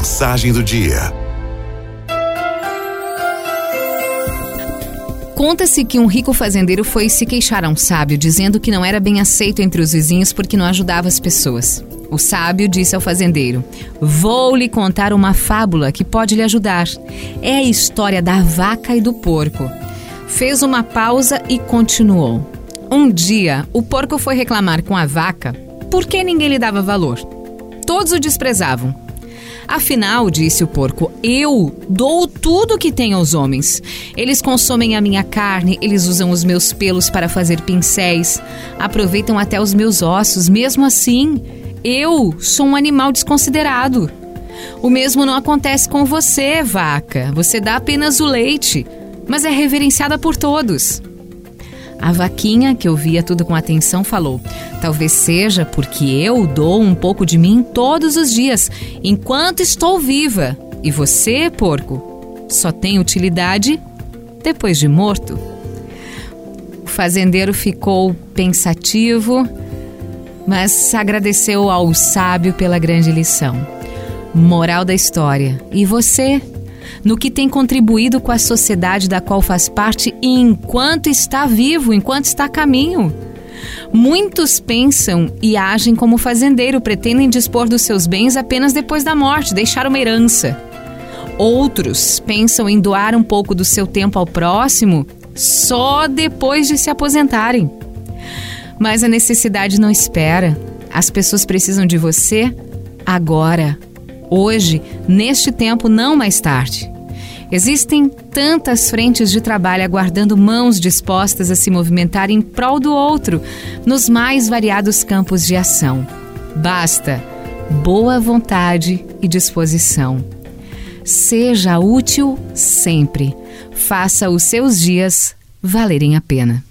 Mensagem do dia. Conta-se que um rico fazendeiro foi se queixar a um sábio, dizendo que não era bem aceito entre os vizinhos porque não ajudava as pessoas. O sábio disse ao fazendeiro: Vou lhe contar uma fábula que pode lhe ajudar. É a história da vaca e do porco. Fez uma pausa e continuou. Um dia, o porco foi reclamar com a vaca porque ninguém lhe dava valor. Todos o desprezavam. Afinal, disse o porco, eu dou tudo que tenho aos homens. Eles consomem a minha carne, eles usam os meus pelos para fazer pincéis, aproveitam até os meus ossos. Mesmo assim, eu sou um animal desconsiderado. O mesmo não acontece com você, vaca. Você dá apenas o leite, mas é reverenciada por todos. A vaquinha, que ouvia tudo com atenção, falou: Talvez seja porque eu dou um pouco de mim todos os dias, enquanto estou viva. E você, porco, só tem utilidade depois de morto. O fazendeiro ficou pensativo, mas agradeceu ao sábio pela grande lição. Moral da história: e você? No que tem contribuído com a sociedade da qual faz parte enquanto está vivo, enquanto está a caminho. Muitos pensam e agem como fazendeiro, pretendem dispor dos seus bens apenas depois da morte, deixar uma herança. Outros pensam em doar um pouco do seu tempo ao próximo só depois de se aposentarem. Mas a necessidade não espera. As pessoas precisam de você agora hoje, neste tempo, não mais tarde. Existem tantas frentes de trabalho aguardando mãos dispostas a se movimentar em prol do outro, nos mais variados campos de ação. Basta boa vontade e disposição. Seja útil sempre. Faça os seus dias valerem a pena.